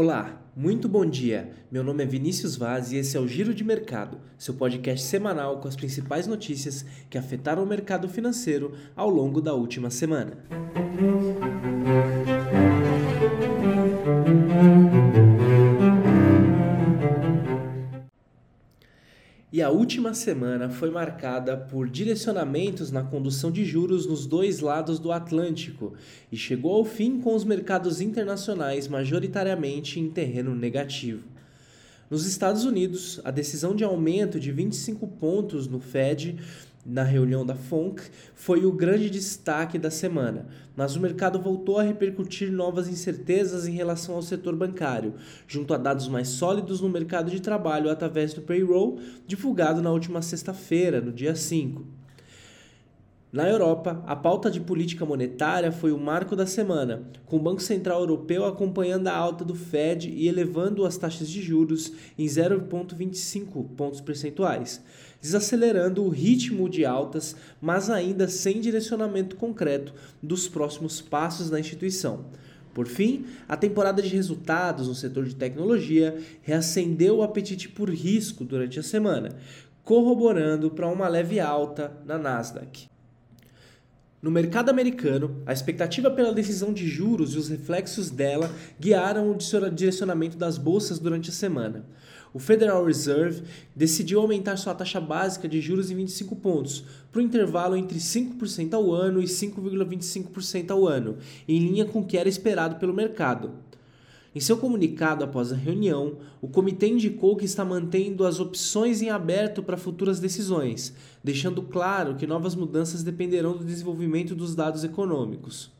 Olá, muito bom dia. Meu nome é Vinícius Vaz e esse é o Giro de Mercado, seu podcast semanal com as principais notícias que afetaram o mercado financeiro ao longo da última semana. E a última semana foi marcada por direcionamentos na condução de juros nos dois lados do Atlântico e chegou ao fim com os mercados internacionais majoritariamente em terreno negativo. Nos Estados Unidos, a decisão de aumento de 25 pontos no Fed na reunião da FONC foi o grande destaque da semana, mas o mercado voltou a repercutir novas incertezas em relação ao setor bancário, junto a dados mais sólidos no mercado de trabalho através do payroll divulgado na última sexta-feira, no dia 5. Na Europa, a pauta de política monetária foi o marco da semana, com o Banco Central Europeu acompanhando a alta do Fed e elevando as taxas de juros em 0,25 pontos percentuais, desacelerando o ritmo de altas, mas ainda sem direcionamento concreto dos próximos passos da instituição. Por fim, a temporada de resultados no setor de tecnologia reacendeu o apetite por risco durante a semana, corroborando para uma leve alta na Nasdaq. No mercado americano, a expectativa pela decisão de juros e os reflexos dela guiaram o direcionamento das bolsas durante a semana. O Federal Reserve decidiu aumentar sua taxa básica de juros em 25 pontos, para o intervalo entre 5% ao ano e 5,25% ao ano, em linha com o que era esperado pelo mercado. Em seu comunicado após a reunião, o comitê indicou que está mantendo as opções em aberto para futuras decisões, deixando claro que novas mudanças dependerão do desenvolvimento dos dados econômicos.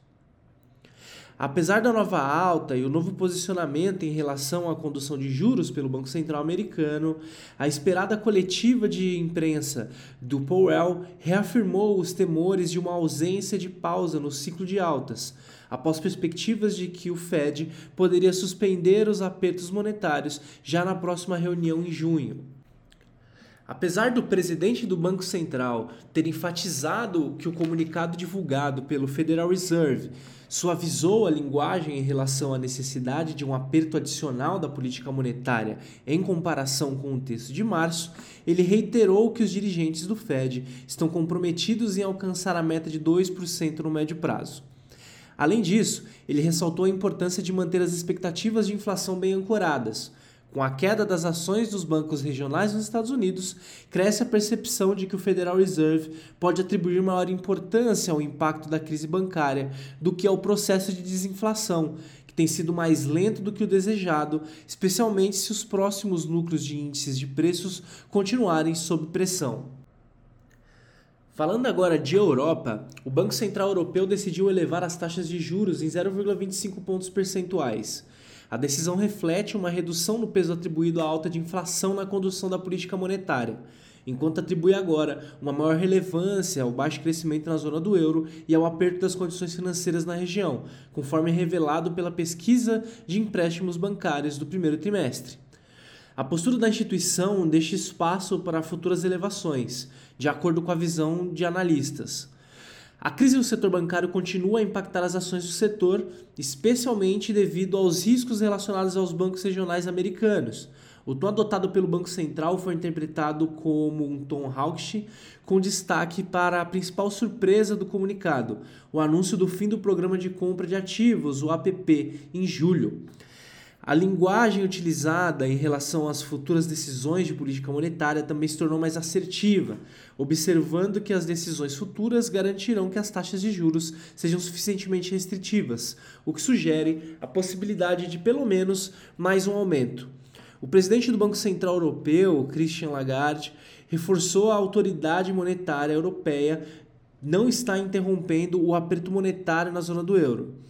Apesar da nova alta e o novo posicionamento em relação à condução de juros pelo Banco Central americano, a esperada coletiva de imprensa do Powell reafirmou os temores de uma ausência de pausa no ciclo de altas, após perspectivas de que o Fed poderia suspender os apertos monetários já na próxima reunião em junho. Apesar do presidente do Banco Central ter enfatizado que o comunicado divulgado pelo Federal Reserve suavizou a linguagem em relação à necessidade de um aperto adicional da política monetária em comparação com o texto de março, ele reiterou que os dirigentes do Fed estão comprometidos em alcançar a meta de 2% no médio prazo. Além disso, ele ressaltou a importância de manter as expectativas de inflação bem ancoradas com a queda das ações dos bancos regionais nos Estados Unidos, cresce a percepção de que o Federal Reserve pode atribuir maior importância ao impacto da crise bancária do que ao processo de desinflação, que tem sido mais lento do que o desejado, especialmente se os próximos núcleos de índices de preços continuarem sob pressão. Falando agora de Europa, o Banco Central Europeu decidiu elevar as taxas de juros em 0,25 pontos percentuais. A decisão reflete uma redução no peso atribuído à alta de inflação na condução da política monetária, enquanto atribui agora uma maior relevância ao baixo crescimento na zona do euro e ao aperto das condições financeiras na região, conforme revelado pela pesquisa de empréstimos bancários do primeiro trimestre. A postura da instituição deixa espaço para futuras elevações, de acordo com a visão de analistas. A crise no setor bancário continua a impactar as ações do setor, especialmente devido aos riscos relacionados aos bancos regionais americanos. O tom adotado pelo Banco Central foi interpretado como um tom hawkish, com destaque para a principal surpresa do comunicado, o anúncio do fim do programa de compra de ativos, o APP, em julho. A linguagem utilizada em relação às futuras decisões de política monetária também se tornou mais assertiva, observando que as decisões futuras garantirão que as taxas de juros sejam suficientemente restritivas, o que sugere a possibilidade de pelo menos mais um aumento. O presidente do Banco Central Europeu, Christian Lagarde, reforçou a autoridade monetária europeia não está interrompendo o aperto monetário na zona do euro.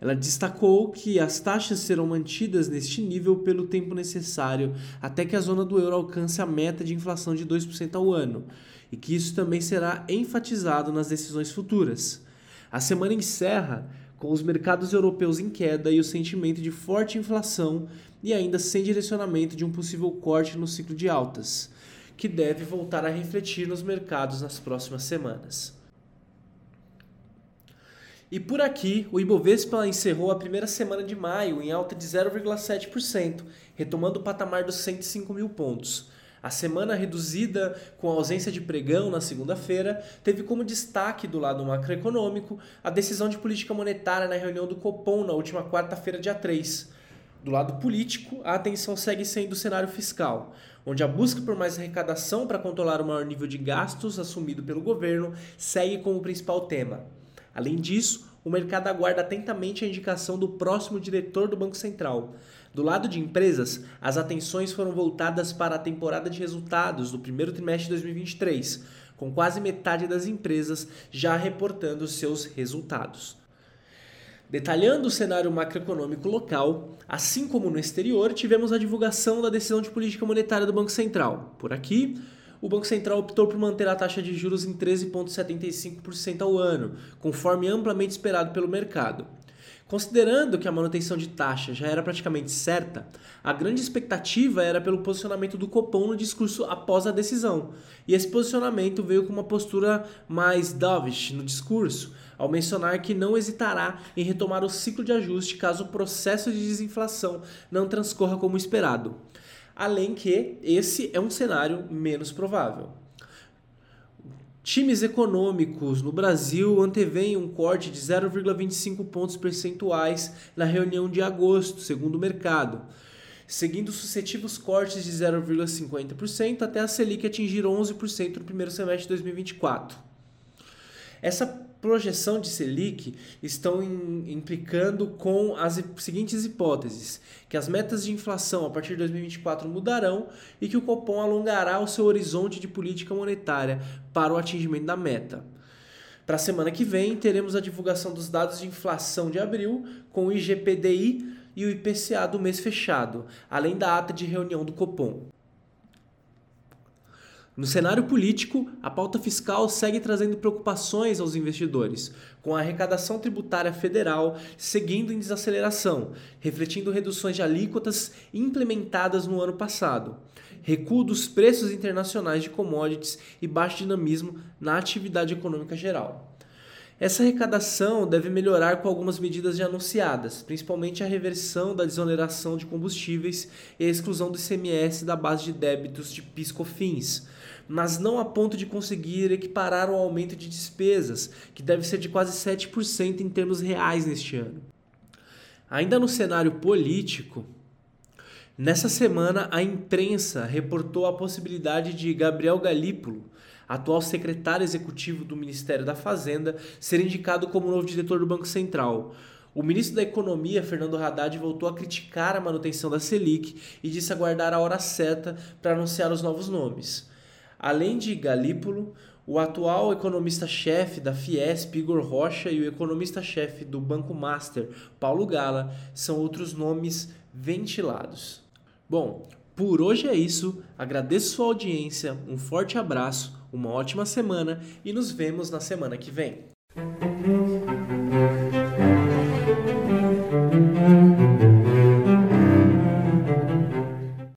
Ela destacou que as taxas serão mantidas neste nível pelo tempo necessário até que a zona do euro alcance a meta de inflação de 2% ao ano, e que isso também será enfatizado nas decisões futuras. A semana encerra com os mercados europeus em queda e o sentimento de forte inflação e ainda sem direcionamento de um possível corte no ciclo de altas, que deve voltar a refletir nos mercados nas próximas semanas. E por aqui, o Ibovespa encerrou a primeira semana de maio em alta de 0,7%, retomando o patamar dos 105 mil pontos. A semana reduzida com a ausência de pregão na segunda-feira teve como destaque do lado macroeconômico a decisão de política monetária na reunião do Copom na última quarta-feira, dia 3. Do lado político, a atenção segue sendo o cenário fiscal, onde a busca por mais arrecadação para controlar o maior nível de gastos assumido pelo governo segue como principal tema. Além disso, o mercado aguarda atentamente a indicação do próximo diretor do Banco Central. Do lado de empresas, as atenções foram voltadas para a temporada de resultados do primeiro trimestre de 2023, com quase metade das empresas já reportando seus resultados. Detalhando o cenário macroeconômico local, assim como no exterior, tivemos a divulgação da decisão de política monetária do Banco Central. Por aqui, o Banco Central optou por manter a taxa de juros em 13,75% ao ano, conforme amplamente esperado pelo mercado. Considerando que a manutenção de taxa já era praticamente certa, a grande expectativa era pelo posicionamento do Copom no discurso após a decisão. E esse posicionamento veio com uma postura mais dovish no discurso, ao mencionar que não hesitará em retomar o ciclo de ajuste caso o processo de desinflação não transcorra como esperado além que esse é um cenário menos provável. Times econômicos no Brasil antevêm um corte de 0,25 pontos percentuais na reunião de agosto, segundo o mercado, seguindo sucessivos cortes de 0,50% até a Selic atingir 11% no primeiro semestre de 2024. Essa projeção de Selic estão in, implicando com as seguintes hipóteses: que as metas de inflação a partir de 2024 mudarão e que o Copom alongará o seu horizonte de política monetária para o atingimento da meta. Para a semana que vem, teremos a divulgação dos dados de inflação de abril, com o IGPDI e o IPCA do mês fechado, além da ata de reunião do Copom. No cenário político, a pauta fiscal segue trazendo preocupações aos investidores, com a arrecadação tributária federal seguindo em desaceleração, refletindo reduções de alíquotas implementadas no ano passado, recuo dos preços internacionais de commodities e baixo dinamismo na atividade econômica geral. Essa arrecadação deve melhorar com algumas medidas já anunciadas, principalmente a reversão da desoneração de combustíveis e a exclusão do ICMS da base de débitos de PIS/COFINS mas não a ponto de conseguir equiparar o aumento de despesas, que deve ser de quase 7% em termos reais neste ano. Ainda no cenário político, nessa semana a imprensa reportou a possibilidade de Gabriel Galípolo, atual secretário executivo do Ministério da Fazenda, ser indicado como novo diretor do Banco Central. O ministro da Economia, Fernando Haddad, voltou a criticar a manutenção da Selic e disse aguardar a hora certa para anunciar os novos nomes. Além de Galípolo, o atual economista-chefe da Fiesp, Igor Rocha, e o economista-chefe do Banco Master, Paulo Gala, são outros nomes ventilados. Bom, por hoje é isso. Agradeço sua audiência, um forte abraço, uma ótima semana e nos vemos na semana que vem.